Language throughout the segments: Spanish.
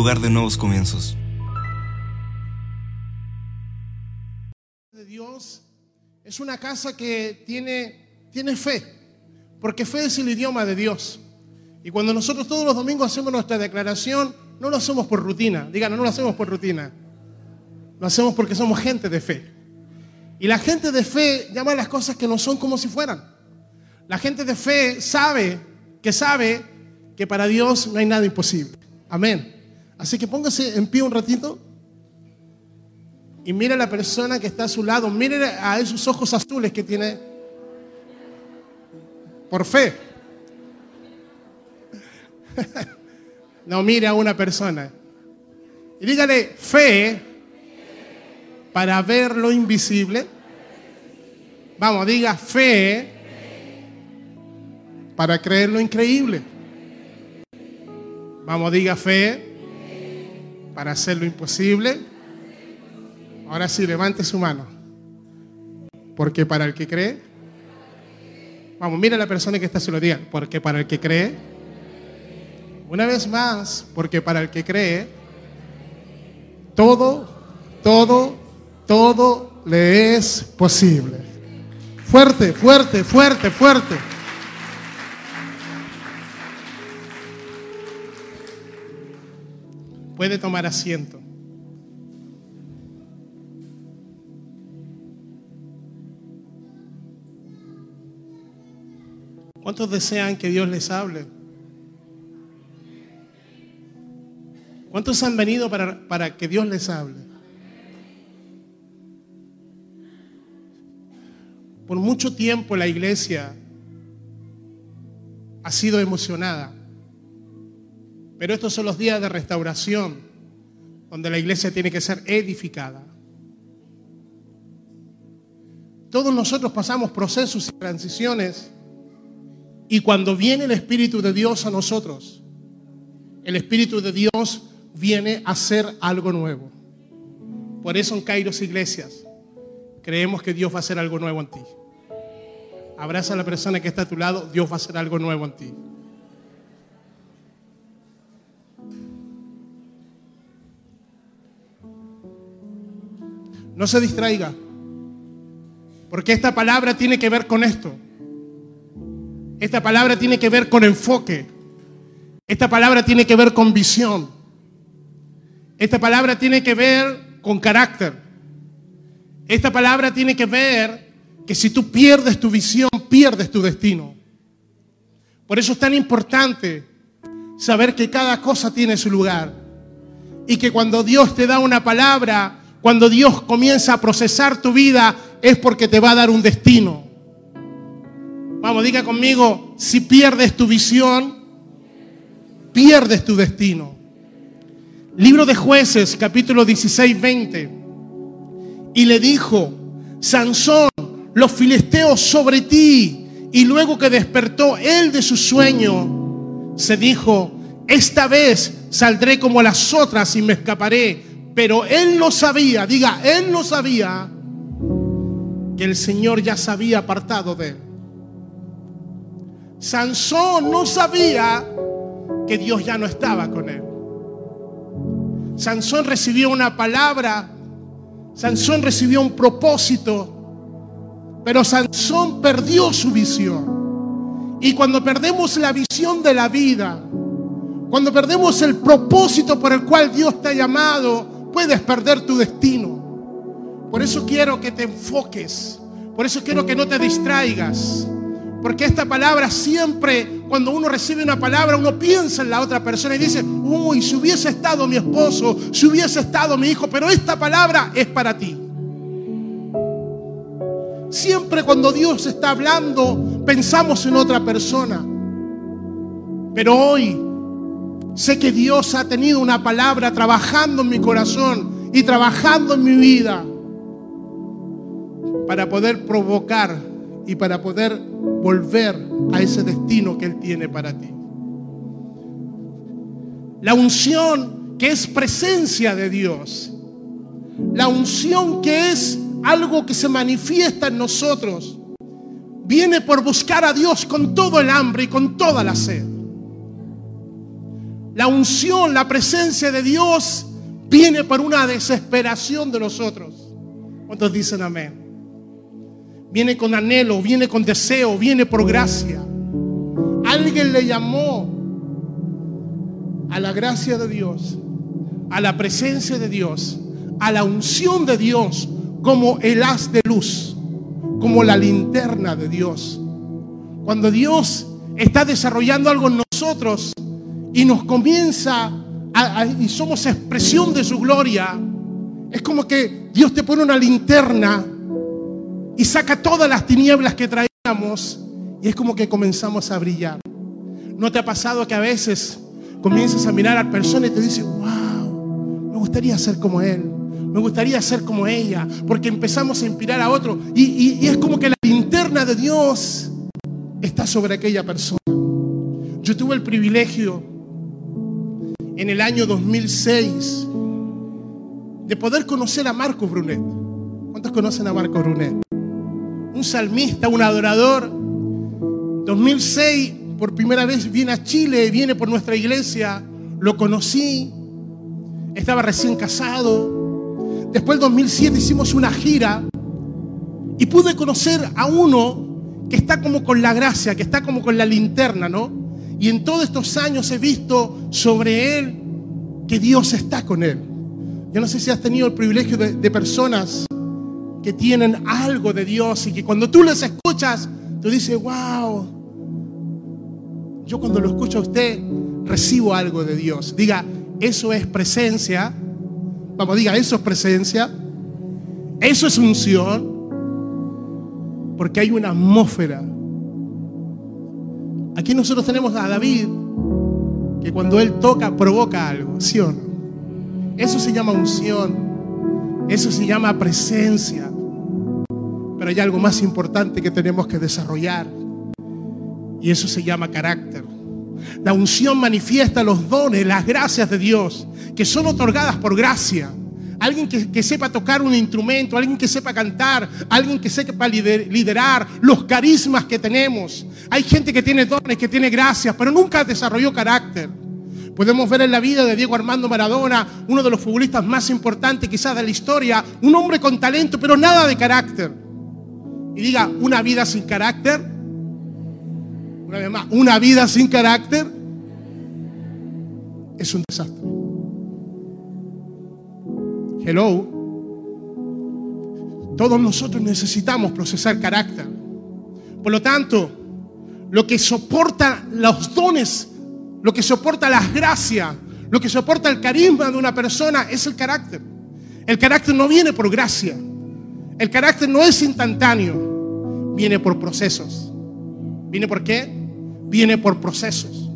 lugar de nuevos comienzos. de Dios es una casa que tiene, tiene fe, porque fe es el idioma de Dios. Y cuando nosotros todos los domingos hacemos nuestra declaración, no lo hacemos por rutina, digan, no lo hacemos por rutina, lo hacemos porque somos gente de fe. Y la gente de fe llama a las cosas que no son como si fueran. La gente de fe sabe que sabe que para Dios no hay nada imposible. Amén. Así que póngase en pie un ratito y mire a la persona que está a su lado, mire a esos ojos azules que tiene por fe. No mire a una persona. Y dígale fe para ver lo invisible. Vamos, diga fe para creer lo increíble. Vamos, diga fe para hacer lo imposible. Ahora sí, levante su mano. Porque para el que cree, vamos, mira a la persona que está se. Porque para el que cree, una vez más, porque para el que cree, todo, todo, todo le es posible. Fuerte, fuerte, fuerte, fuerte. Puede tomar asiento. ¿Cuántos desean que Dios les hable? ¿Cuántos han venido para, para que Dios les hable? Por mucho tiempo la iglesia ha sido emocionada, pero estos son los días de restauración, donde la iglesia tiene que ser edificada. Todos nosotros pasamos procesos y transiciones y cuando viene el Espíritu de Dios a nosotros, el Espíritu de Dios viene a hacer algo nuevo. Por eso en Kairos Iglesias creemos que Dios va a hacer algo nuevo en ti. Abraza a la persona que está a tu lado, Dios va a hacer algo nuevo en ti. No se distraiga, porque esta palabra tiene que ver con esto. Esta palabra tiene que ver con enfoque. Esta palabra tiene que ver con visión. Esta palabra tiene que ver con carácter. Esta palabra tiene que ver que si tú pierdes tu visión, pierdes tu destino. Por eso es tan importante saber que cada cosa tiene su lugar. Y que cuando Dios te da una palabra, cuando Dios comienza a procesar tu vida, es porque te va a dar un destino. Vamos, diga conmigo, si pierdes tu visión, pierdes tu destino. Libro de jueces, capítulo 16, 20. Y le dijo, Sansón, los filisteos sobre ti. Y luego que despertó él de su sueño, se dijo, esta vez saldré como las otras y me escaparé. Pero él no sabía, diga, él no sabía que el Señor ya se había apartado de él. Sansón no sabía que Dios ya no estaba con él. Sansón recibió una palabra, Sansón recibió un propósito, pero Sansón perdió su visión. Y cuando perdemos la visión de la vida, cuando perdemos el propósito por el cual Dios te ha llamado, puedes perder tu destino. Por eso quiero que te enfoques, por eso quiero que no te distraigas. Porque esta palabra siempre, cuando uno recibe una palabra, uno piensa en la otra persona y dice, uy, si hubiese estado mi esposo, si hubiese estado mi hijo, pero esta palabra es para ti. Siempre cuando Dios está hablando, pensamos en otra persona. Pero hoy sé que Dios ha tenido una palabra trabajando en mi corazón y trabajando en mi vida para poder provocar y para poder volver a ese destino que Él tiene para ti. La unción que es presencia de Dios. La unción que es algo que se manifiesta en nosotros. Viene por buscar a Dios con todo el hambre y con toda la sed. La unción, la presencia de Dios viene por una desesperación de nosotros. ¿Cuántos dicen amén? Viene con anhelo, viene con deseo, viene por gracia. Alguien le llamó a la gracia de Dios, a la presencia de Dios, a la unción de Dios como el haz de luz, como la linterna de Dios. Cuando Dios está desarrollando algo en nosotros y nos comienza y somos expresión de su gloria, es como que Dios te pone una linterna y saca todas las tinieblas que traíamos y es como que comenzamos a brillar. ¿No te ha pasado que a veces comienzas a mirar a la persona y te dices, wow, me gustaría ser como él, me gustaría ser como ella, porque empezamos a inspirar a otro y es como que la linterna de Dios está sobre aquella persona. Yo tuve el privilegio en el año 2006 de poder conocer a Marco Brunet. ¿Cuántos conocen a Marco Brunet? Un salmista, un adorador. 2006, por primera vez viene a Chile, viene por nuestra iglesia, lo conocí, estaba recién casado. Después del 2007 hicimos una gira y pude conocer a uno que está como con la gracia, que está como con la linterna, ¿no? Y en todos estos años he visto sobre él que Dios está con él. Yo no sé si has tenido el privilegio de, personas que tienen algo de Dios y que cuando tú les escuchas, tú dices, wow, yo cuando lo escucho a usted recibo algo de Dios. Diga, eso es presencia. Vamos, diga, eso es presencia. Eso es unción. Porque hay una atmósfera. Aquí nosotros tenemos a David, que cuando él toca provoca algo, ¿sí o no? Eso se llama unción, eso se llama presencia. Pero hay algo más importante que tenemos que desarrollar y eso se llama carácter. La unción manifiesta los dones, las gracias de Dios, que son otorgadas por gracia alguien que, sepa tocar un instrumento, alguien que sepa cantar, alguien que sepa liderar, los carismas que tenemos. Hay gente que tiene dones, que tiene gracias, pero nunca desarrolló carácter. Podemos ver en la vida de Diego Armando Maradona, uno de los futbolistas más importantes quizás de la historia, un hombre con talento, pero nada de carácter. Y diga, una vida sin carácter, una vez más, una vida sin carácter es un desastre. Hello. Todos nosotros necesitamos procesar carácter. Por lo tanto, lo que soporta los dones, lo que soporta las gracias, lo que soporta el carisma de una persona es el carácter. El carácter no viene por gracia. El carácter no es instantáneo. Viene por procesos. ¿Viene por qué? Viene por procesos.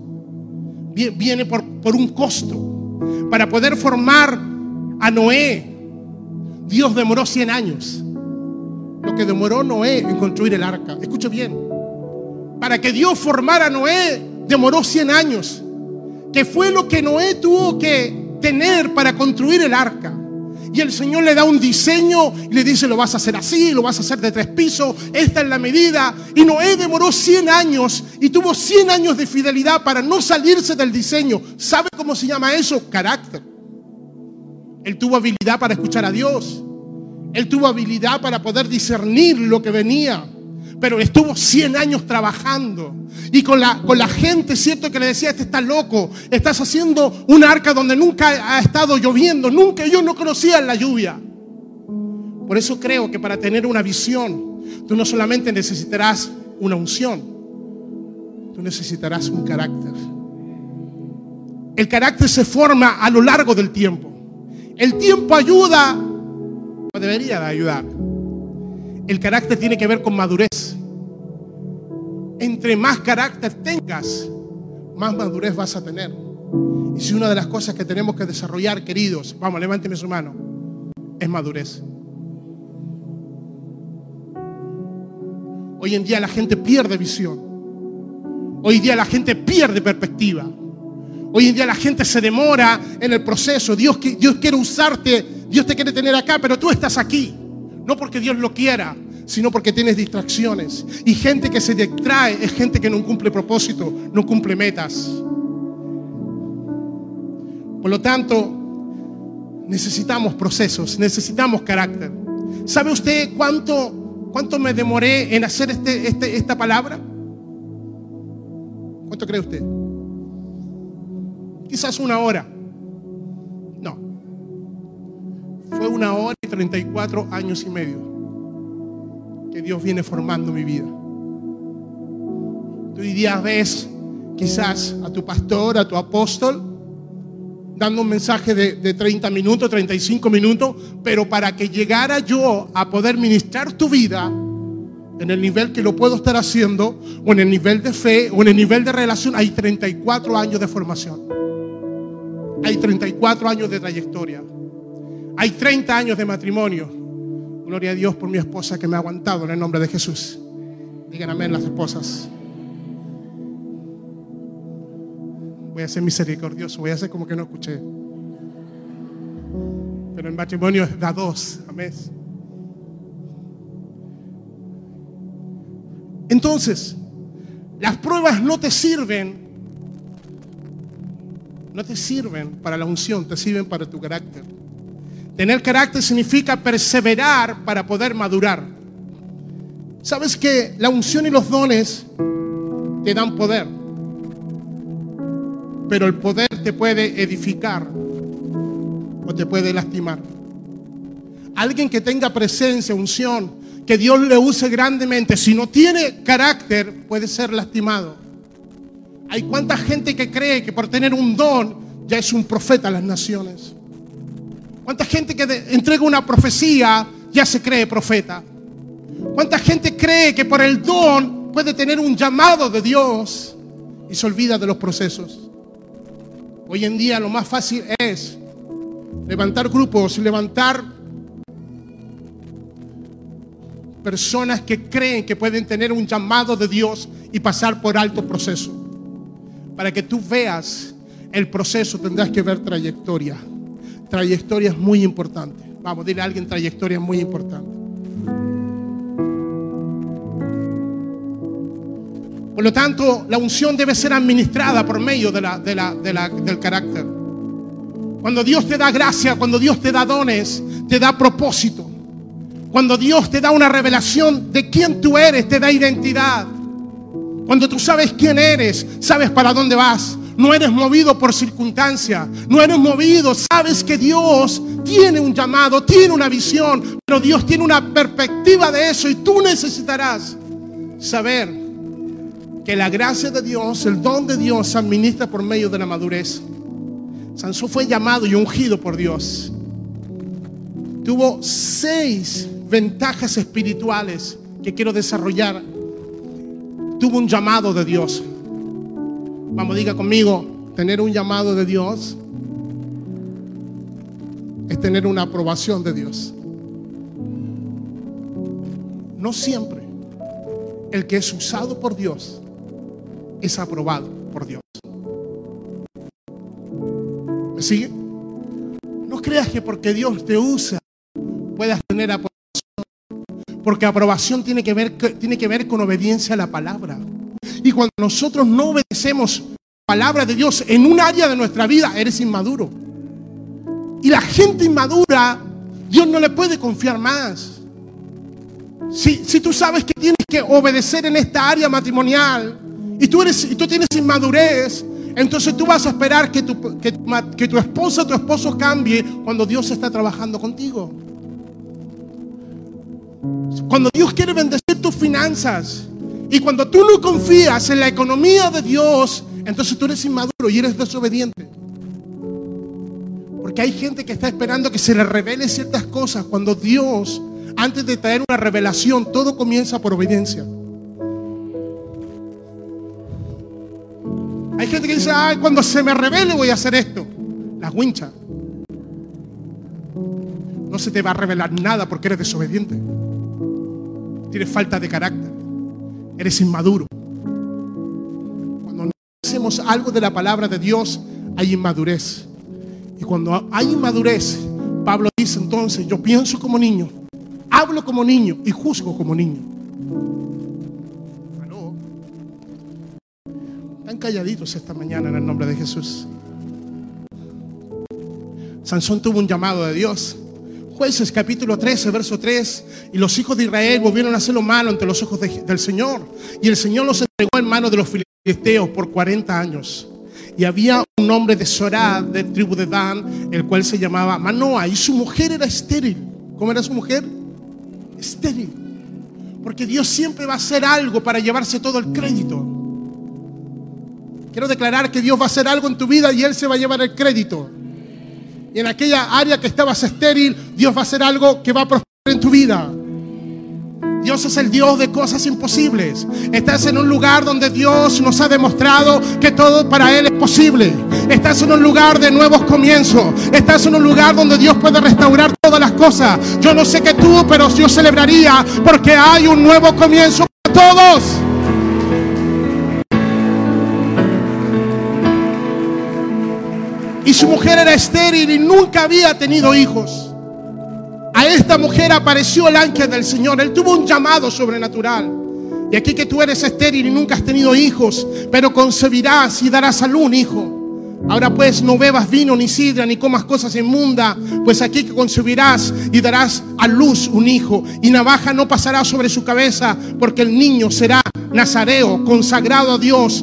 Viene por, por un costo. Para poder formar a Noé, Dios demoró 100 años. Lo que demoró Noé en construir el arca. Escuche bien. Para que Dios formara a Noé, demoró 100 años. Que fue lo que Noé tuvo que tener para construir el arca. Y el Señor le da un diseño y le dice, lo vas a hacer así, lo vas a hacer de tres pisos, esta es la medida. Y Noé demoró 100 años y tuvo 100 años de fidelidad para no salirse del diseño. ¿Sabe cómo se llama eso? Carácter. Él tuvo habilidad para escuchar a Dios. Él tuvo habilidad para poder discernir lo que venía. Pero estuvo 100 años trabajando. Y con la, con la gente, cierto que le decía, este está loco. Estás haciendo un arca donde nunca ha estado lloviendo. Nunca yo no conocía la lluvia. Por eso creo que para tener una visión, tú no solamente necesitarás una unción, tú necesitarás un carácter. El carácter se forma a lo largo del tiempo. El tiempo ayuda, o debería de ayudar. El carácter tiene que ver con madurez. Entre más carácter tengas, más madurez vas a tener. Y si una de las cosas que tenemos que desarrollar, queridos, vamos, levánteme su mano, es madurez. Hoy en día la gente pierde visión. Hoy en día la gente pierde perspectiva. Hoy en día la gente se demora en el proceso. Dios, Dios quiere usarte, Dios te quiere tener acá, pero tú estás aquí. No porque Dios lo quiera, sino porque tienes distracciones. Y gente que se distrae es gente que no cumple propósito, no cumple metas. Por lo tanto, necesitamos procesos, necesitamos carácter. ¿Sabe usted cuánto, cuánto me demoré en hacer este, este, esta palabra? ¿Cuánto cree usted? Quizás una hora. No. Fue una hora y 34 años y medio que Dios viene formando mi vida. Tú hoy día ves quizás a tu pastor, a tu apóstol, dando un mensaje de, de 30 minutos, 35 minutos, pero para que llegara yo a poder ministrar tu vida en el nivel que lo puedo estar haciendo, o en el nivel de fe, o en el nivel de relación, hay 34 años de formación. Hay 34 años de trayectoria. Hay 30 años de matrimonio. Gloria a Dios por mi esposa que me ha aguantado en el nombre de Jesús. Digan amén las esposas. Voy a ser misericordioso, voy a hacer como que no escuché. Pero el matrimonio da dos, amén. Entonces, las pruebas no te sirven, no te sirven para la unción, te sirven para tu carácter. Tener carácter significa perseverar para poder madurar. Sabes que la unción y los dones te dan poder, pero el poder te puede edificar o te puede lastimar. Alguien que tenga presencia, unción, que Dios le use grandemente, si no tiene carácter, puede ser lastimado. Hay cuánta gente que cree que por tener un don ya es un profeta a las naciones. ¿Cuánta gente que entrega una profecía ya se cree profeta? ¿Cuánta gente cree que por el don puede tener un llamado de Dios y se olvida de los procesos? Hoy en día lo más fácil es levantar grupos, levantar personas que creen que pueden tener un llamado de Dios y pasar por alto proceso. Para que tú veas el proceso tendrás que ver trayectoria. Trayectoria es muy importante. Vamos, dile a alguien, trayectoria es muy importante. Por lo tanto, la unción debe ser administrada por medio de la, del carácter. Cuando Dios te da gracia, cuando Dios te da dones, te da propósito. Cuando Dios te da una revelación de quién tú eres, te da identidad. Cuando tú sabes quién eres, sabes para dónde vas. No eres movido por circunstancia, no eres movido, sabes que Dios tiene un llamado, tiene una visión, pero Dios tiene una perspectiva de eso y tú necesitarás saber que la gracia de Dios, el don de Dios se administra por medio de la madurez. Sansón fue llamado y ungido por Dios. Tuvo seis ventajas espirituales que quiero desarrollar. Tuvo un llamado de Dios. Vamos, diga conmigo, tener un llamado de Dios es tener una aprobación de Dios. No siempre el que es usado por Dios es aprobado por Dios. ¿Me sigue? No creas que porque Dios te usa puedas tener aprobación. Porque aprobación tiene que ver, tiene que ver con obediencia a la palabra. Y cuando nosotros no obedecemos la palabra de Dios en un área de nuestra vida, eres inmaduro. Y la gente inmadura, Dios no le puede confiar más. Si, si tú sabes que tienes que obedecer en esta área matrimonial y tú, eres, y tú tienes inmadurez, entonces tú vas a esperar que tu, que, que tu esposa, tu esposo cambie cuando Dios está trabajando contigo. Cuando Dios quiere bendecir tus finanzas, y cuando tú no confías en la economía de Dios, entonces tú eres inmaduro y eres desobediente. Porque hay gente que está esperando que se le revele ciertas cosas cuando Dios, antes de traer una revelación, todo comienza por obediencia. Hay gente que dice, ay, cuando se me revele voy a hacer esto. La wincha. No se te va a revelar nada porque eres desobediente. Tienes falta de carácter eres inmaduro. Cuando no hacemos algo de la palabra de Dios, hay inmadurez. Y cuando hay inmadurez, Pablo dice entonces, yo pienso como niño, hablo como niño y juzgo como niño. Están calladitos esta mañana en el nombre de Jesús. Sansón tuvo un llamado de Dios. Jueces capítulo 13, verso 3. Y los hijos de Israel volvieron a hacer lo malo ante los ojos del Señor. Y el Señor los entregó en manos de los filisteos por 40 años. Y había un hombre de Sorá, de tribu de Dan, el cual se llamaba Manoa. Y su mujer era estéril. ¿Cómo era su mujer? Estéril. Porque Dios siempre va a hacer algo para llevarse todo el crédito. Quiero declarar que Dios va a hacer algo en tu vida y Él se va a llevar el crédito. Y en aquella área que estabas estéril, Dios va a hacer algo que va a prosperar en tu vida. Dios es el Dios de cosas imposibles. Estás en un lugar donde Dios nos ha demostrado que todo para Él es posible. Estás en un lugar de nuevos comienzos. Estás en un lugar donde Dios puede restaurar todas las cosas. Yo no sé qué tú, pero yo celebraría porque hay un nuevo comienzo para todos. Y su mujer era estéril y nunca había tenido hijos. A esta mujer apareció el ángel del Señor. Él tuvo un llamado sobrenatural. Y aquí que tú eres estéril y nunca has tenido hijos, pero concebirás y darás a luz un hijo. Ahora pues no bebas vino ni sidra ni comas cosas inmundas, pues aquí que concebirás y darás a luz un hijo. Y navaja no pasará sobre su cabeza, porque el niño será nazareo, consagrado a Dios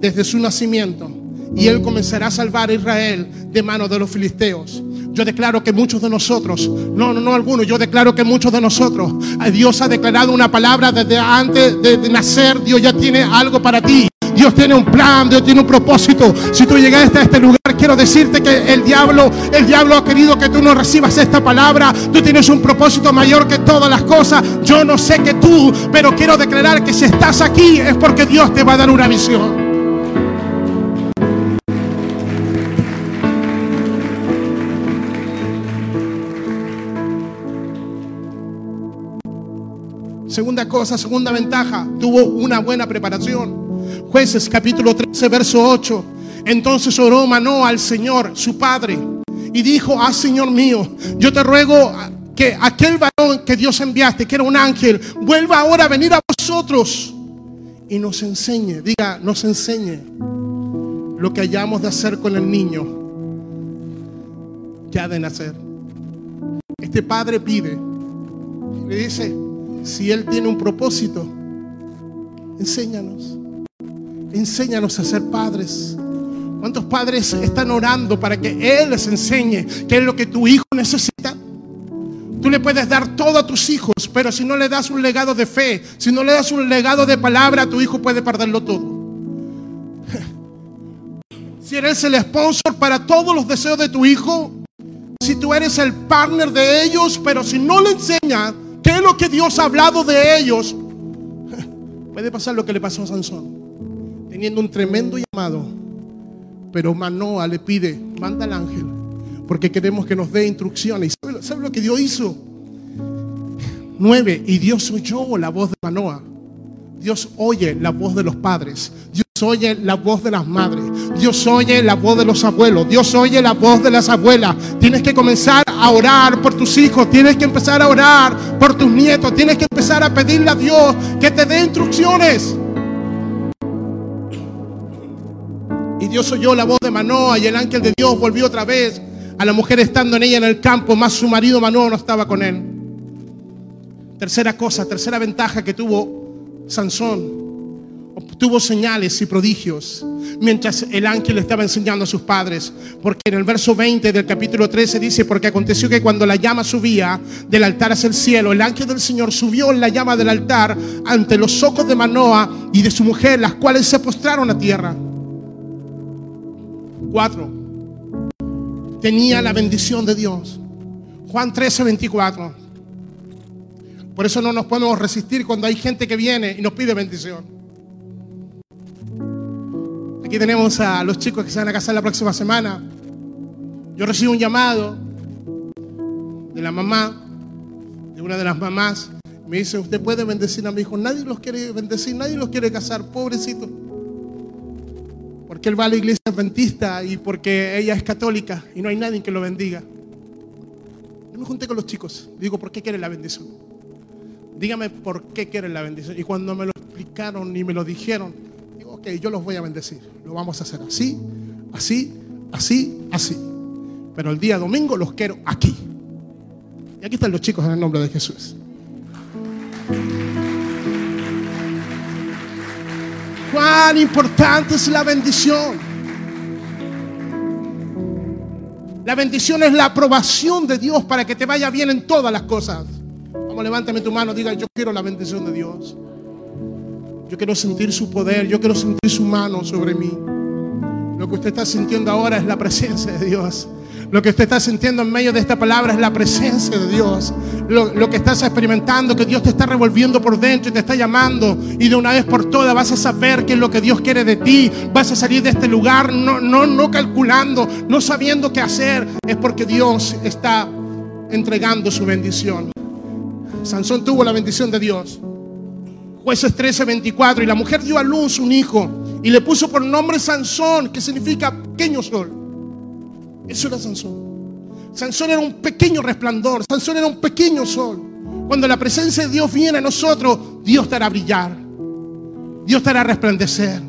desde su nacimiento y Él comenzará a salvar a Israel de manos de los filisteos. Yo declaro que muchos de nosotros, no, no, no algunos, yo declaro que muchos de nosotros, Dios ha declarado una palabra desde antes de, nacer, Dios ya tiene algo para ti. Dios tiene un plan, Dios tiene un propósito. Si tú llegaste a este lugar, quiero decirte que el diablo, el diablo ha querido que tú no recibas esta palabra. Tú tienes un propósito mayor que todas las cosas. Yo no sé que tú, pero quiero declarar que si estás aquí es porque Dios te va a dar una visión. Segunda cosa, segunda ventaja, tuvo una buena preparación. Jueces capítulo 13, verso 8. Entonces oró Manoa al Señor, su padre, y dijo, ah Señor mío, yo te ruego que aquel varón que Dios enviaste, que era un ángel, vuelva ahora a venir a vosotros y nos enseñe, diga, nos enseñe lo que hayamos de hacer con el niño que ha de nacer. Este padre pide, le dice, si Él tiene un propósito, enséñanos. Enséñanos a ser padres. ¿Cuántos padres están orando para que Él les enseñe qué es lo que tu hijo necesita? Tú le puedes dar todo a tus hijos, pero si no le das un legado de fe, si no le das un legado de palabra, tu hijo puede perderlo todo. Si eres el sponsor para todos los deseos de tu hijo, si tú eres el partner de ellos, pero si no le enseñas ¿Qué es lo que Dios ha hablado de ellos? Puede pasar lo que le pasó a Sansón, teniendo un tremendo llamado, pero Manoa le pide, manda al ángel, porque queremos que nos dé instrucciones. ¿Sabe, lo que Dios hizo? Nueve, y Dios oyó la voz de Manoa. Dios oye la voz de los padres. Dios oye la voz de las madres. Dios oye la voz de los abuelos. Dios oye la voz de las abuelas. Tienes que comenzar a orar por tus hijos. Tienes que empezar a orar por tus nietos. Tienes que empezar a pedirle a Dios que te dé instrucciones. Y Dios oyó la voz de Manoa y el ángel de Dios volvió otra vez a la mujer estando en ella en el campo, más su marido Manoa no estaba con él. Tercera cosa, tercera ventaja que tuvo Sansón obtuvo señales y prodigios mientras el ángel estaba enseñando a sus padres. Porque en el verso 20 del capítulo 13 dice, porque aconteció que cuando la llama subía del altar hacia el cielo, el ángel del Señor subió en la llama del altar ante los ojos de Manoa y de su mujer, las cuales se postraron a tierra. Cuatro. Tenía la bendición de Dios. Juan 13, 24. Por eso no nos podemos resistir cuando hay gente que viene y nos pide bendición. Aquí tenemos a los chicos que se van a casar la próxima semana. Yo recibo un llamado de la mamá, de una de las mamás. Me dice, usted puede bendecir a mi hijo. Nadie los quiere bendecir, nadie los quiere casar, pobrecito. Porque él va a la iglesia adventista y porque ella es católica y no hay nadie que lo bendiga. Yo me junté con los chicos. Digo, ¿por qué quieren la bendición? Dígame por qué quieren la bendición. Y cuando me lo explicaron y me lo dijeron, ok, yo los voy a bendecir. Lo vamos a hacer así, así, así, así. pero el día domingo los quiero aquí. Y aquí están los chicos en el nombre de Jesús. Cuán importante es la bendición. La bendición es la aprobación de Dios para que te vaya bien en todas las cosas. Levántame tu mano, diga, yo quiero la bendición de Dios. Yo quiero sentir su poder, yo quiero sentir su mano sobre mí. Lo que usted está sintiendo ahora es la presencia de Dios. Lo que usted está sintiendo en medio de esta palabra es la presencia de Dios. Lo, que estás experimentando, que Dios te está revolviendo por dentro y te está llamando. Y de una vez por todas vas a saber qué es lo que Dios quiere de ti. Vas a salir de este lugar no calculando, no sabiendo qué hacer. Es porque Dios está entregando su bendición. Sansón tuvo la bendición de Dios. Jueces 13, 24. Y la mujer dio a luz un hijo y le puso por nombre Sansón, que significa pequeño sol. Eso era Sansón. Sansón era un pequeño resplandor, Sansón era un pequeño sol. Cuando la presencia de Dios viene a nosotros, Dios te hará brillar, Dios te hará resplandecer,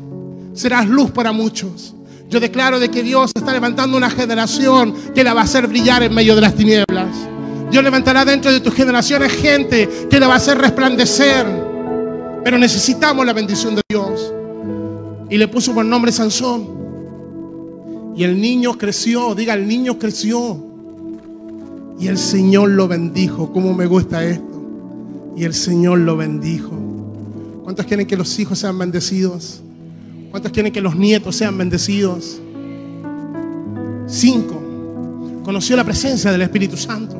serás luz para muchos. Yo declaro de que Dios está levantando una generación que la va a hacer brillar en medio de las tinieblas. Dios levantará dentro de tus generaciones gente que la va a hacer resplandecer. Pero necesitamos la bendición de Dios. Y le puso por nombre Sansón. Y el niño creció, diga, el niño creció. Y el Señor lo bendijo. ¿Cómo me gusta esto? Y el Señor lo bendijo. ¿Cuántos quieren que los hijos sean bendecidos? ¿Cuántos quieren que los nietos sean bendecidos? Cinco. Conoció la presencia del Espíritu Santo.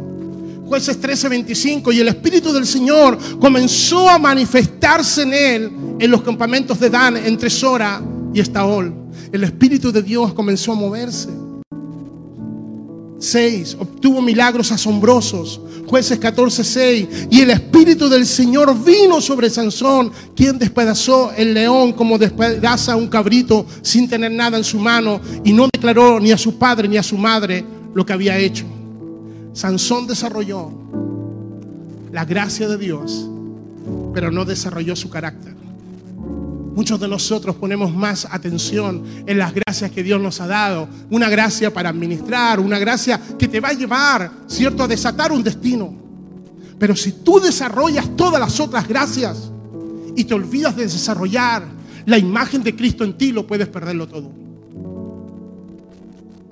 Jueces 13:25 y el Espíritu del Señor comenzó a manifestarse en él en los campamentos de Dan entre Sora y Estaol el Espíritu de Dios comenzó a moverse. Seis, Obtuvo milagros asombrosos. Jueces 14, 6. Y el Espíritu del Señor vino sobre Sansón, quien despedazó el león como despedaza un cabrito sin tener nada en su mano. Y no declaró ni a su padre ni a su madre lo que había hecho. Sansón desarrolló la gracia de Dios, pero no desarrolló su carácter. Muchos de nosotros ponemos más atención en las gracias que Dios nos ha dado. Una gracia para administrar, una gracia que te va a llevar, ¿cierto?, a desatar un destino. Pero si tú desarrollas todas las otras gracias y te olvidas de desarrollar la imagen de Cristo en ti, lo puedes perderlo todo.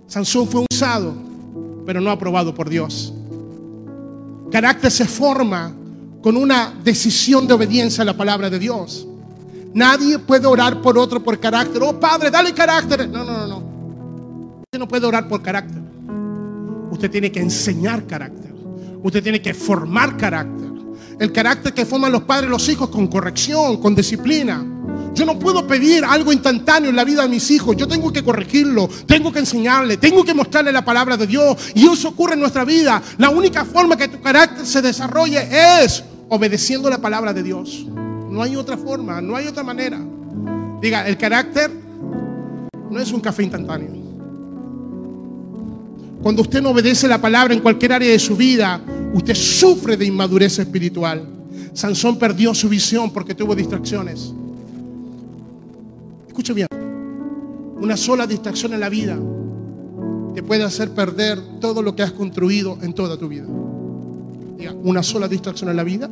Sansón fue usado, pero no aprobado por Dios. Carácter se forma con una decisión de obediencia a la palabra de Dios. Nadie puede orar por otro por carácter. Oh Padre, dale carácter. No, no, no, no. Usted no puede orar por carácter. Usted tiene que enseñar carácter. Usted tiene que formar carácter. El carácter que forman los padres y los hijos con corrección, con disciplina. Yo no puedo pedir algo instantáneo en la vida de mis hijos. Yo tengo que corregirlo, tengo que enseñarle, tengo que mostrarle la palabra de Dios. Y eso ocurre en nuestra vida. La única forma que tu carácter se desarrolle es obedeciendo la palabra de Dios. No hay otra forma, no hay otra manera. Diga, el carácter no es un café instantáneo. Cuando usted no obedece la palabra en cualquier área de su vida, usted sufre de inmadurez espiritual. Sansón perdió su visión porque tuvo distracciones. Escuche bien, una sola distracción en la vida te puede hacer perder todo lo que has construido en toda tu vida. Una sola distracción en la vida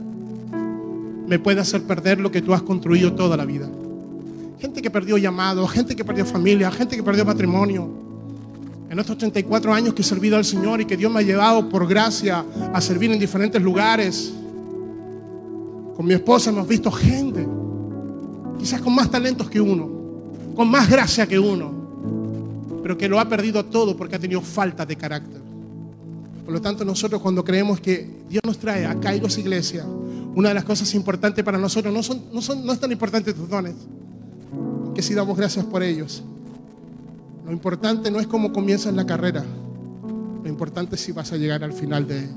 me puede hacer perder lo que tú has construido toda la vida. Gente que perdió llamado, gente que perdió familia, gente que perdió matrimonio. En estos 34 años que he servido al Señor y que Dios me ha llevado por gracia a servir en diferentes lugares, con mi esposa hemos visto gente, quizás con más talentos que uno, con más gracia que uno, pero que lo ha perdido todo porque ha tenido falta de carácter. Por lo tanto, nosotros cuando creemos que Dios nos trae a Kairos Iglesia, una de las cosas importantes para nosotros no, son, no, son, no es tan importante tus dones, que si damos gracias por ellos. Lo importante no es cómo comienzas la carrera, lo importante es si vas a llegar al final de ella.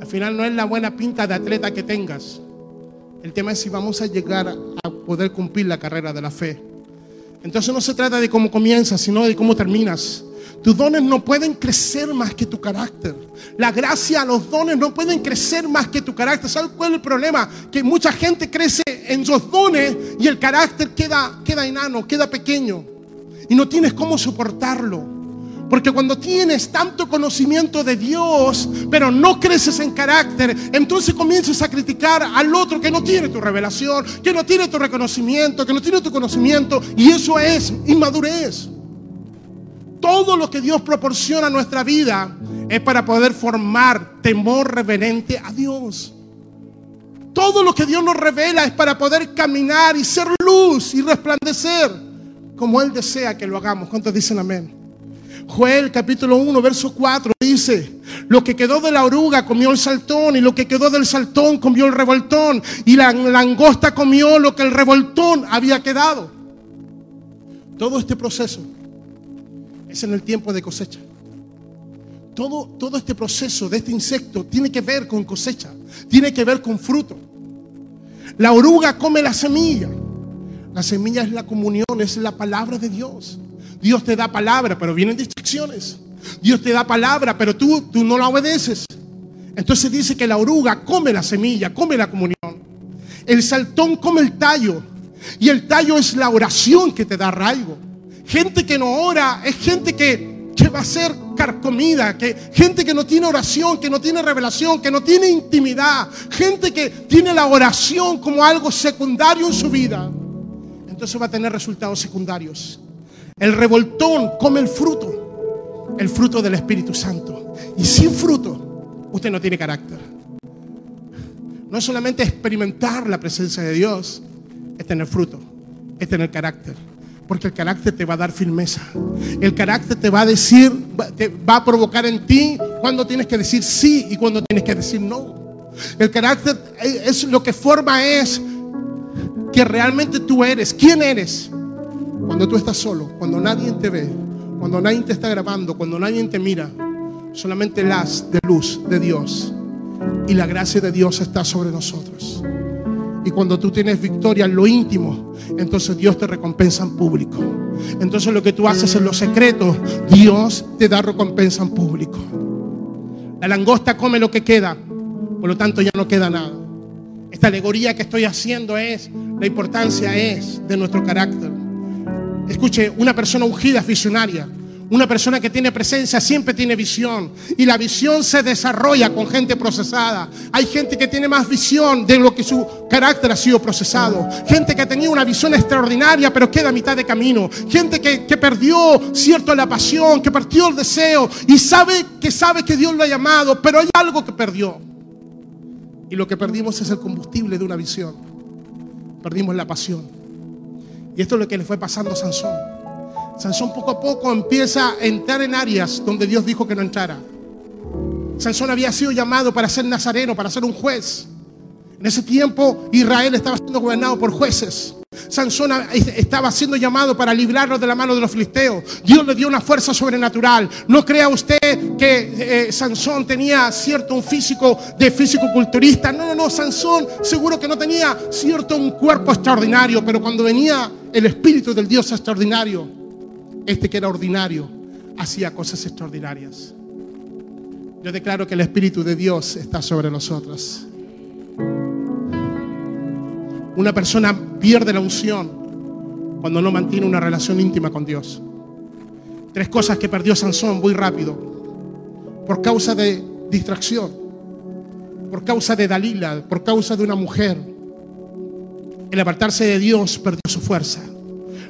Al final no es la buena pinta de atleta que tengas. El tema es si vamos a llegar a poder cumplir la carrera de la fe. Entonces no se trata de cómo comienzas, sino de cómo terminas. Tus dones no pueden crecer más que tu carácter. La gracia, los dones no pueden crecer más que tu carácter. ¿Sabes cuál es el problema? Que mucha gente crece en sus dones y el carácter queda, queda enano, queda pequeño. y no tienes cómo soportarlo. Porque cuando tienes tanto conocimiento de Dios, pero no creces en carácter, entonces comienzas a criticar al otro que no tiene tu revelación, que no tiene tu reconocimiento, que no tiene tu conocimiento. Y eso es inmadurez. Todo lo que Dios proporciona a nuestra vida es para poder formar temor reverente a Dios. Todo lo que Dios nos revela es para poder caminar y ser luz y resplandecer como Él desea que lo hagamos. ¿Cuántos dicen amén? Joel capítulo 1, verso 4 dice, lo que quedó de la oruga comió el saltón y lo que quedó del saltón comió el revoltón y la langosta comió lo que el revoltón había quedado. Todo este proceso es en el tiempo de cosecha. Todo, todo este proceso de este insecto tiene que ver con cosecha, tiene que ver con fruto. La oruga come la semilla. La semilla es la comunión, es la palabra de Dios. Dios te da palabra, pero vienen distracciones. Dios te da palabra, pero tú, tú no la obedeces. Entonces dice que la oruga come la semilla, come la comunión. El saltón come el tallo. Y el tallo es la oración que te da arraigo. Gente que no ora es gente que, que va a ser carcomida, que, gente que no tiene oración, que no tiene revelación, que no tiene intimidad, gente que tiene la oración como algo secundario en su vida. Entonces va a tener resultados secundarios. El revoltón come el fruto, el fruto del Espíritu Santo. Y sin fruto, usted no tiene carácter. No es solamente experimentar la presencia de Dios, es tener fruto, es tener carácter. Porque el carácter te va a dar firmeza. El carácter te va a decir, te va a provocar en ti cuando tienes que decir sí y cuando tienes que decir no. El carácter es lo que forma es que realmente tú eres. ¿Quién eres? Cuando tú estás solo, cuando nadie te ve, cuando nadie te está grabando, cuando nadie te mira, solamente las de luz de Dios y la gracia de Dios está sobre nosotros. Y cuando tú tienes victoria en lo íntimo, entonces Dios te recompensa en público. Entonces lo que tú haces en lo secreto, Dios te da recompensa en público. La langosta come lo que queda, por lo tanto ya no queda nada. Esta alegoría que estoy haciendo es, la importancia es de nuestro carácter. Escuche, una persona ungida es visionaria. Una persona que tiene presencia siempre tiene visión. Y la visión se desarrolla con gente procesada. Hay gente que tiene más visión de lo que su carácter ha sido procesado. Gente que tenía una visión extraordinaria pero queda a mitad de camino. Gente que, que perdió cierto la pasión, que perdió el deseo y sabe que sabe que Dios lo ha llamado, pero hay algo que perdió. Y lo que perdimos es el combustible de una visión. Perdimos la pasión. Y esto es lo que le fue pasando a Sansón. Sansón poco a poco empieza a entrar en áreas donde Dios dijo que no entrara. Sansón había sido llamado para ser nazareno, para ser un juez. En ese tiempo Israel estaba siendo gobernado por jueces. Sansón estaba siendo llamado para librarlo de la mano de los filisteos. Dios le dio una fuerza sobrenatural. No crea usted que eh, Sansón tenía cierto un físico de físico culturista. No, no, no. Sansón seguro que no tenía cierto un cuerpo extraordinario, pero cuando venía el espíritu del Dios extraordinario, este que era ordinario, hacía cosas extraordinarias. Yo declaro que el espíritu de Dios está sobre nosotros. Una persona pierde la unción cuando no mantiene una relación íntima con Dios. Tres cosas que perdió Sansón muy rápido. Por causa de distracción, por causa de Dalila, por causa de una mujer. El apartarse de Dios perdió su fuerza.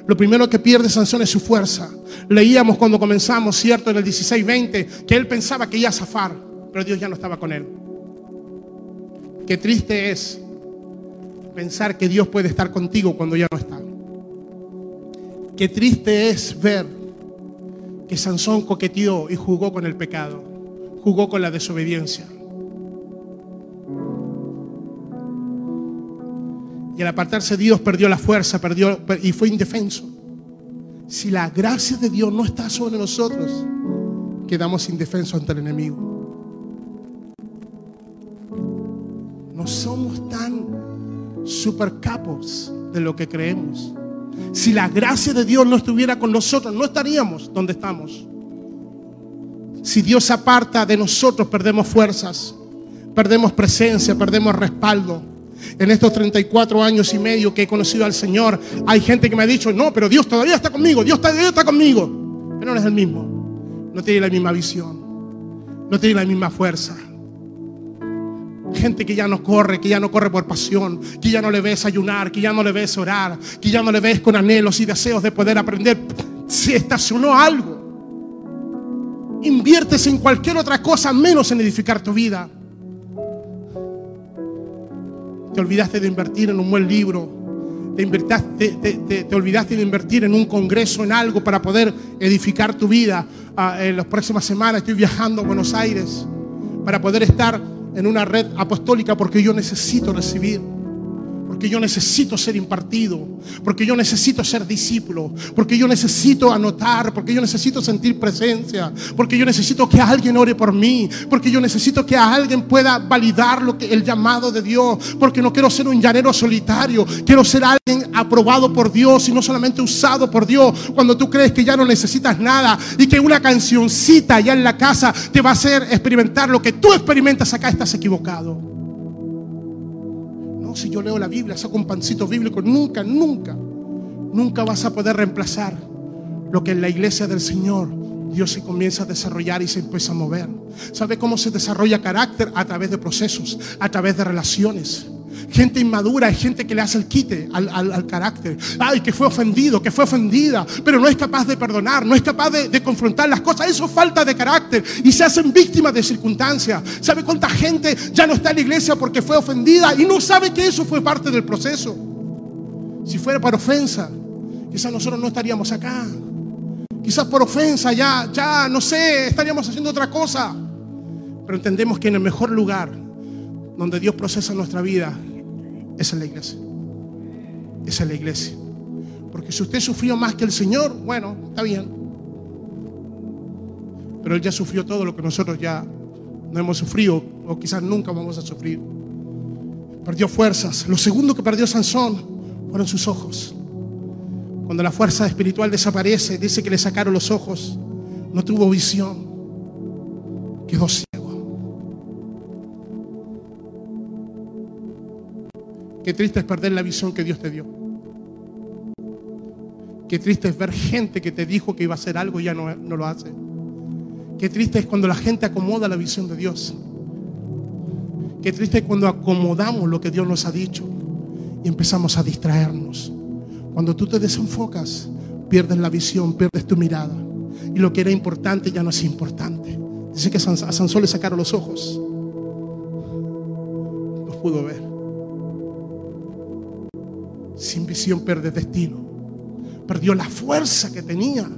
Lo primero que pierde Sansón es su fuerza. Leíamos cuando comenzamos, cierto, en el 16-20, que él pensaba que iba a zafar, pero Dios ya no estaba con él. Qué triste es pensar que Dios puede estar contigo cuando ya no está. Qué triste es ver que Sansón coqueteó y jugó con el pecado, jugó con la desobediencia. Y al apartarse Dios perdió la fuerza, perdió y fue indefenso. Si la gracia de Dios no está sobre nosotros, quedamos indefensos ante el enemigo. No somos tan super capos de lo que creemos. Si la gracia de Dios no estuviera con nosotros, no estaríamos donde estamos. Si Dios aparta de nosotros, perdemos fuerzas, perdemos presencia, perdemos respaldo. En estos 34 años y medio que he conocido al Señor, hay gente que me ha dicho, no, pero Dios todavía está conmigo, Dios todavía está conmigo. Pero no es el mismo, no tiene la misma visión, no tiene la misma fuerza. Gente que ya no corre, que ya no corre por pasión, que ya no le ves ayunar, que ya no le ves orar, que ya no le ves con anhelos y deseos de poder aprender. Se estacionó algo. Inviertes en cualquier otra cosa menos en edificar tu vida. Te olvidaste de invertir en un buen libro. Te, te, olvidaste de invertir en un congreso, en algo para poder edificar tu vida. Ah, en las próximas semanas estoy viajando a Buenos Aires para poder estar en una red apostólica porque yo necesito recibir porque yo necesito ser impartido, porque yo necesito ser discípulo, porque yo necesito anotar, porque yo necesito sentir presencia, porque yo necesito que alguien ore por mí, porque yo necesito que alguien pueda validar lo que el llamado de Dios, porque no quiero ser un llanero solitario, quiero ser alguien aprobado por Dios y no solamente usado por Dios. Cuando tú crees que ya no necesitas nada y que una cancioncita allá en la casa te va a hacer experimentar lo que tú experimentas acá, estás equivocado si yo leo la Biblia, saco un pancito bíblico, nunca, nunca, nunca vas a poder reemplazar lo que en la iglesia del Señor Dios se comienza a desarrollar y se empieza a mover. ¿Sabe cómo se desarrolla carácter? A través de procesos, a través de relaciones. Gente inmadura es gente que le hace el quite al, carácter. Ay, que fue ofendido, que fue ofendida, pero no es capaz de perdonar, no es capaz de, de confrontar las cosas. Eso es falta de carácter y se hacen víctimas de circunstancias. ¿Sabe cuánta gente ya no está en la iglesia porque fue ofendida y no sabe que eso fue parte del proceso? Si fuera para ofensa, quizás nosotros no estaríamos acá. Quizás por ofensa ya, ya, no sé, estaríamos haciendo otra cosa. Pero entendemos que en el mejor lugar donde Dios procesa nuestra vida es en la iglesia. Es en la iglesia. Porque si usted sufrió más que el Señor, bueno, está bien. Pero Él ya sufrió todo lo que nosotros ya no hemos sufrido o quizás nunca vamos a sufrir. Perdió fuerzas. Lo segundo que perdió Sansón fueron sus ojos. Cuando la fuerza espiritual desaparece, dice que le sacaron los ojos. No tuvo visión. Quedó Qué triste es perder la visión que Dios te dio. Qué triste es ver gente que te dijo que iba a hacer algo y ya no, no lo hace. Qué triste es cuando la gente acomoda la visión de Dios. Qué triste es cuando acomodamos lo que Dios nos ha dicho y empezamos a distraernos. Cuando tú te desenfocas, pierdes la visión, pierdes tu mirada. Y lo que era importante ya no es importante. Dice que a Sansón le sacaron los ojos. Los pudo ver sin visión pierde destino. Perdió la fuerza que tenía.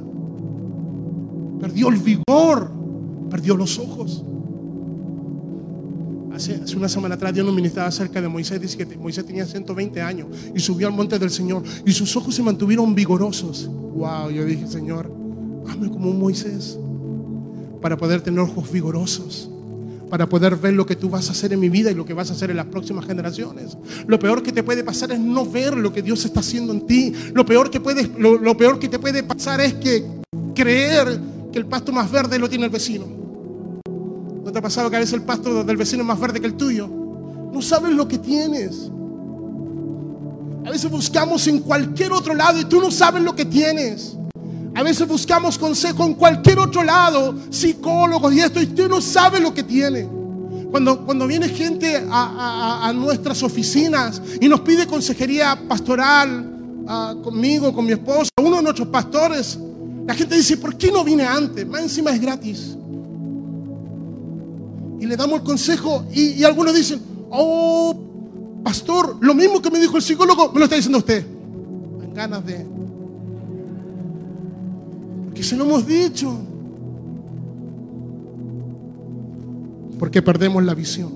Perdió el vigor. Perdió los ojos. Hace, una semana atrás Dios nos ministraba acerca de Moisés. Dice que Moisés tenía 120 años y subió al monte del Señor y sus ojos se mantuvieron vigorosos. Wow, yo dije, Señor, hazme como un Moisés para poder tener ojos vigorosos para poder ver lo que tú vas a hacer en mi vida y lo que vas a hacer en las próximas generaciones. Lo peor que te puede pasar es no ver lo que Dios está haciendo en ti. Lo peor que, puede, lo, peor que te puede pasar es que creer que el pasto más verde lo tiene el vecino. ¿No te ha pasado que a veces el pasto del vecino es más verde que el tuyo? No sabes lo que tienes. A veces buscamos en cualquier otro lado y tú no sabes lo que tienes. A veces buscamos consejo en cualquier otro lado, psicólogos y esto, y tú no sabes lo que tiene. Cuando, cuando viene gente a, nuestras oficinas y nos pide consejería pastoral ah, conmigo, con mi esposa, uno de nuestros pastores, la gente dice, ¿por qué no vine antes? Más encima es gratis. Y le damos el consejo y, algunos dicen, oh, pastor, lo mismo que me dijo el psicólogo, me lo está diciendo usted. Ganas de que se lo hemos dicho. Porque perdemos la visión.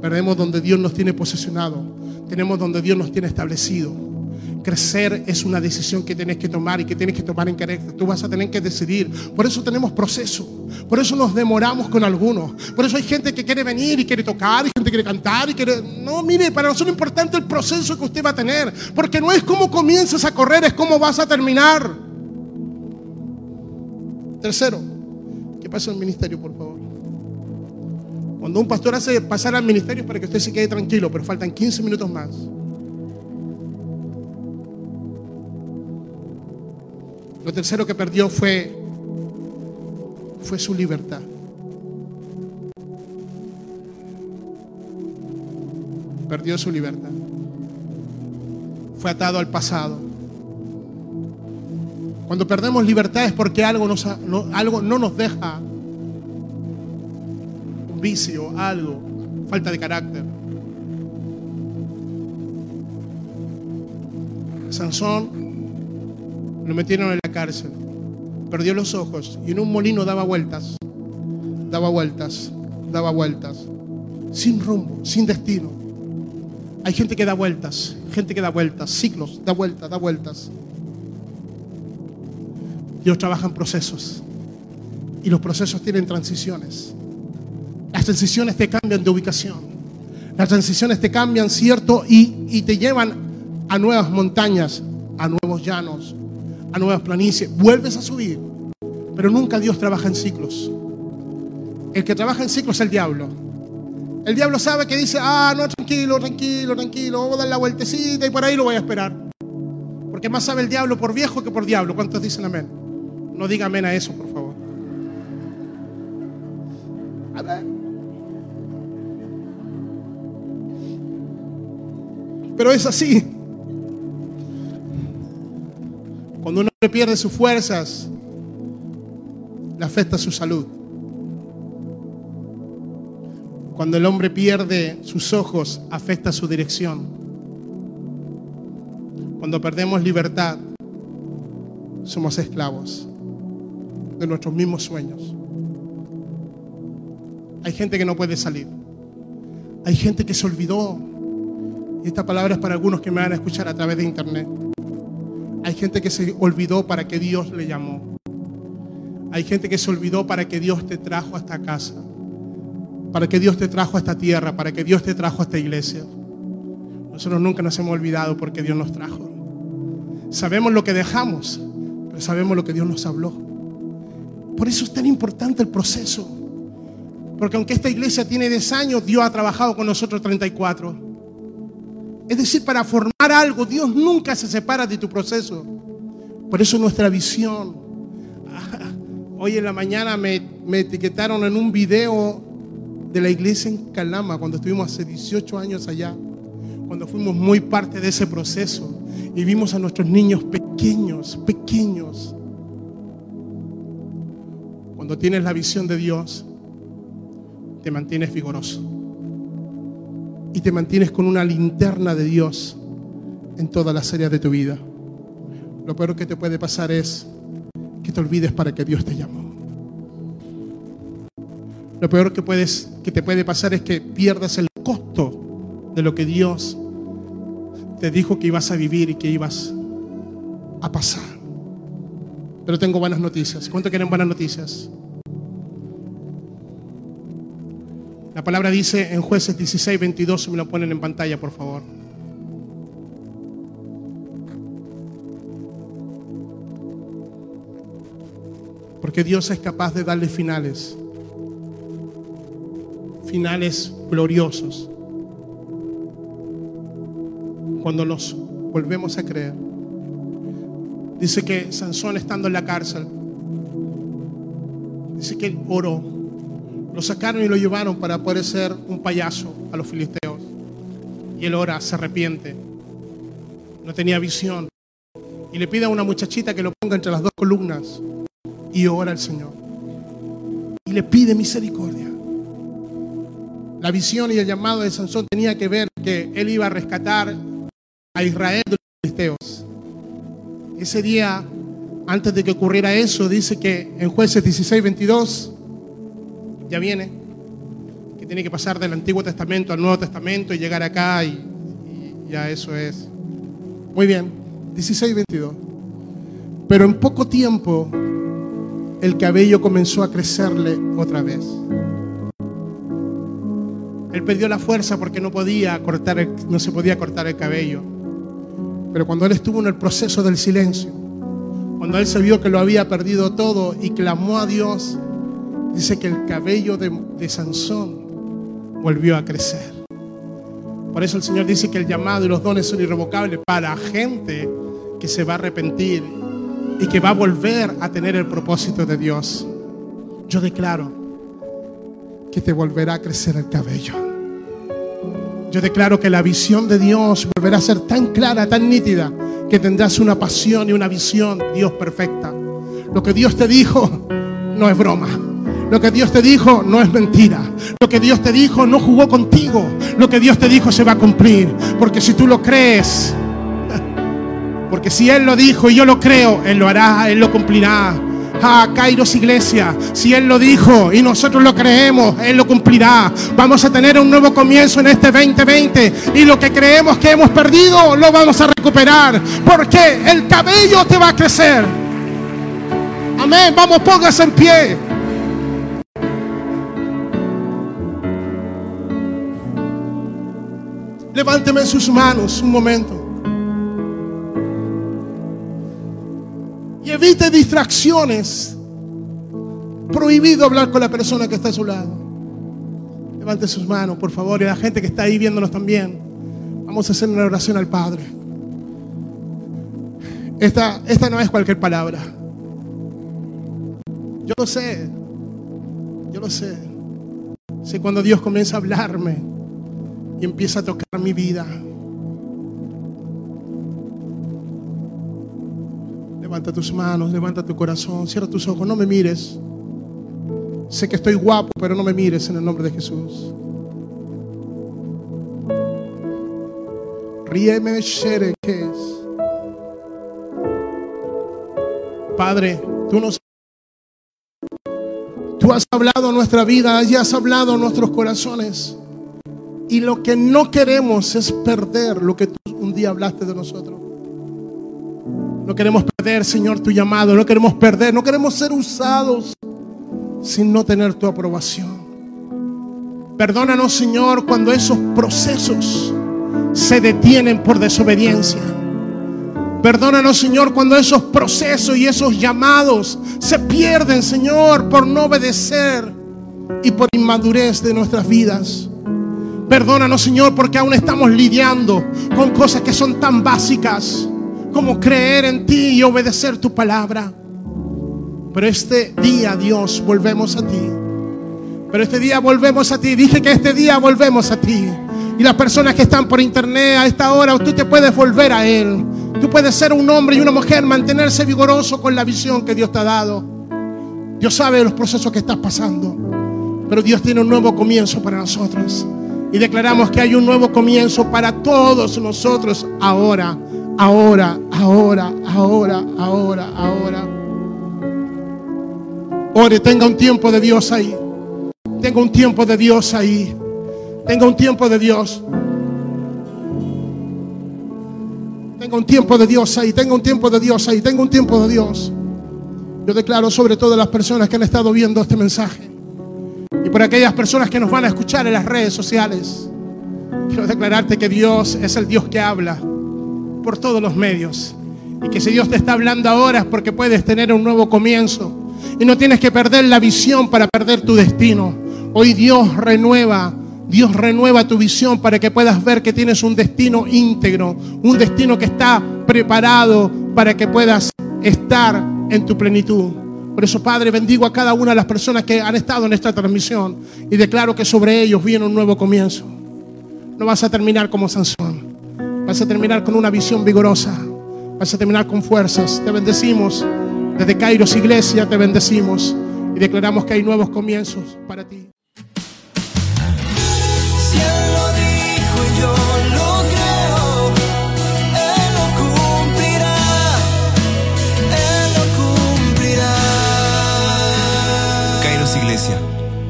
Perdemos donde Dios nos tiene posesionado. Tenemos donde Dios nos tiene establecido. Crecer es una decisión que tienes que tomar y que tienes que tomar en carácter. Tú vas a tener que decidir. Por eso tenemos proceso. Por eso nos demoramos con algunos. Por eso hay gente que quiere venir y quiere tocar, y gente que quiere cantar y quiere... No, mire, para nosotros es importante el proceso que usted va a tener. Porque no es cómo comienzas a correr, es cómo vas a terminar. Tercero, ¿qué pasa en el ministerio, por favor? Cuando un pastor hace pasar al ministerio es para que usted se quede tranquilo, pero faltan 15 minutos más. Lo tercero que perdió fue, fue su libertad. Perdió su libertad. Fue atado al pasado. Cuando perdemos libertad es porque algo, no nos deja un vicio, algo, falta de carácter. Sansón lo metieron en la cárcel, perdió los ojos y en un molino daba vueltas, daba vueltas, daba vueltas, sin rumbo, sin destino. Hay gente que da vueltas, gente que da vueltas, ciclos, da vueltas, da vueltas. Dios trabaja en procesos y los procesos tienen transiciones. Las transiciones te cambian de ubicación. Las transiciones te cambian, ¿cierto? Y, y te llevan a nuevas montañas, a nuevos llanos, a nuevas planicies. Vuelves a subir, pero nunca Dios trabaja en ciclos. El que trabaja en ciclos es el diablo. El diablo sabe que dice, ah, no, tranquilo, tranquilo, tranquilo, vamos a dar la vueltecita y por ahí lo voy a esperar. Porque más sabe el diablo por viejo que por diablo. ¿Cuántos dicen amén? No diga a eso, por favor. Pero es así. Cuando un hombre pierde sus fuerzas, le afecta su salud. Cuando el hombre pierde sus ojos, afecta su dirección. Cuando perdemos libertad, somos esclavos de nuestros mismos sueños. Hay gente que no puede salir. Hay gente que se olvidó. Y esta palabra es para algunos que me van a escuchar a través de internet. Hay gente que se olvidó para que Dios le llamó. Hay gente que se olvidó para que Dios te trajo a esta casa. Para que Dios te trajo a esta tierra. Para que Dios te trajo a esta iglesia. Nosotros nunca nos hemos olvidado porque Dios nos trajo. Sabemos lo que dejamos, pero sabemos lo que Dios nos habló. Por eso es tan importante el proceso. Porque aunque esta iglesia tiene 10 años, Dios ha trabajado con nosotros 34. Es decir, para formar algo, Dios nunca se separa de tu proceso. Por eso nuestra visión. Hoy en la mañana me, me etiquetaron en un video de la iglesia en Calama, cuando estuvimos hace 18 años allá, cuando fuimos muy parte de ese proceso y vimos a nuestros niños pequeños, pequeños, cuando tienes la visión de Dios, te mantienes vigoroso. Y te mantienes con una linterna de Dios en todas las áreas de tu vida. Lo peor que te puede pasar es que te olvides para que Dios te llamó. Lo peor que, que te puede pasar es que pierdas el costo de lo que Dios te dijo que ibas a vivir y que ibas a pasar. Pero tengo buenas noticias. ¿Cuánto quieren buenas noticias? La palabra dice en jueces 16, 22, si me lo ponen en pantalla, por favor. Porque Dios es capaz de darle finales, finales gloriosos, cuando nos volvemos a creer. Dice que Sansón estando en la cárcel, dice que él oró. Lo sacaron y lo llevaron para poder ser un payaso a los filisteos. Y él ora, se arrepiente. No tenía visión. Y le pide a una muchachita que lo ponga entre las dos columnas. Y ora al Señor. Y le pide misericordia. La visión y el llamado de Sansón tenía que ver que él iba a rescatar a Israel de los filisteos. Ese día, antes de que ocurriera eso, dice que en jueces 16, 22, ya viene, que tiene que pasar del Antiguo Testamento al Nuevo Testamento y llegar acá y, y ya eso es. Muy bien, 16, 22. Pero en poco tiempo el cabello comenzó a crecerle otra vez. Él perdió la fuerza porque no podía cortar, no se podía cortar el cabello. Pero cuando él estuvo en el proceso del silencio, cuando él se vio que lo había perdido todo y clamó a Dios, dice que el cabello de, Sansón volvió a crecer. Por eso el Señor dice que el llamado y los dones son irrevocables para gente que se va a arrepentir y que va a volver a tener el propósito de Dios. Yo declaro que te volverá a crecer el cabello. Yo declaro que la visión de Dios volverá a ser tan clara, tan nítida, que tendrás una pasión y una visión, Dios perfecta. Lo que Dios te dijo no es broma. Lo que Dios te dijo no es mentira. Lo que Dios te dijo no jugó contigo. Lo que Dios te dijo se va a cumplir. Porque si tú lo crees, porque si Él lo dijo y yo lo creo, Él lo hará, Él lo cumplirá. Ah, Kairos Iglesia, si Él lo dijo y nosotros lo creemos, Él lo cumplirá. Vamos a tener un nuevo comienzo en este 2020 y lo que creemos que hemos perdido lo vamos a recuperar porque el cabello te va a crecer. Amén, vamos, póngase en pie. Levánteme sus manos un momento. Evite distracciones. Prohibido hablar con la persona que está a su lado. Levante sus manos, por favor, y la gente que está ahí viéndonos también. Vamos a hacer una oración al Padre. Esta, esta no es cualquier palabra. Yo lo sé. Yo lo sé. Sé cuando Dios comienza a hablarme y empieza a tocar mi vida. Levanta tus manos, levanta tu corazón, cierra tus ojos, no me mires. Sé que estoy guapo, pero no me mires en el nombre de Jesús. Ríeme, es. Padre, tú nos Tú has hablado nuestra vida, y has hablado nuestros corazones. Y lo que no queremos es perder lo que tú un día hablaste de nosotros. No queremos perder, Señor, tu llamado. No queremos perder. No queremos ser usados sin no tener tu aprobación. Perdónanos, Señor, cuando esos procesos se detienen por desobediencia. Perdónanos, Señor, cuando esos procesos y esos llamados se pierden, Señor, por no obedecer y por inmadurez de nuestras vidas. Perdónanos, Señor, porque aún estamos lidiando con cosas que son tan básicas como creer en ti y obedecer tu palabra. Pero este día, Dios, volvemos a ti. Pero este día volvemos a ti. Dije que este día volvemos a ti. Y las personas que están por internet a esta hora, tú te puedes volver a Él. Tú puedes ser un hombre y una mujer, mantenerse vigoroso con la visión que Dios te ha dado. Dios sabe los procesos que estás pasando. Pero Dios tiene un nuevo comienzo para nosotros. Y declaramos que hay un nuevo comienzo para todos nosotros ahora, ahora, ahora, ahora, ahora, ahora. Ore, tenga un tiempo de Dios ahí. Tenga un tiempo de Dios ahí. Tenga un tiempo de Dios. Tenga un tiempo de Dios ahí. Tenga un tiempo de Dios ahí. Tenga un tiempo de Dios. Yo declaro sobre todas las personas que han estado viendo este mensaje y por aquellas personas que nos van a escuchar en las redes sociales. Quiero declararte que Dios es el Dios que habla por todos los medios. Y que si Dios te está hablando ahora es porque puedes tener un nuevo comienzo. Y no tienes que perder la visión para perder tu destino. Hoy Dios renueva, Dios renueva tu visión para que puedas ver que tienes un destino íntegro, un destino que está preparado para que puedas estar en tu plenitud. Por eso, Padre, bendigo a cada una de las personas que han estado en esta transmisión y declaro que sobre ellos viene un nuevo comienzo. No vas a terminar como Sansón. Vas a terminar con una visión vigorosa. Vas a terminar con fuerzas. Te bendecimos. Desde Kairos Iglesia te bendecimos y declaramos que hay nuevos comienzos para ti.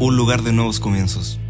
un lugar de nuevos comienzos.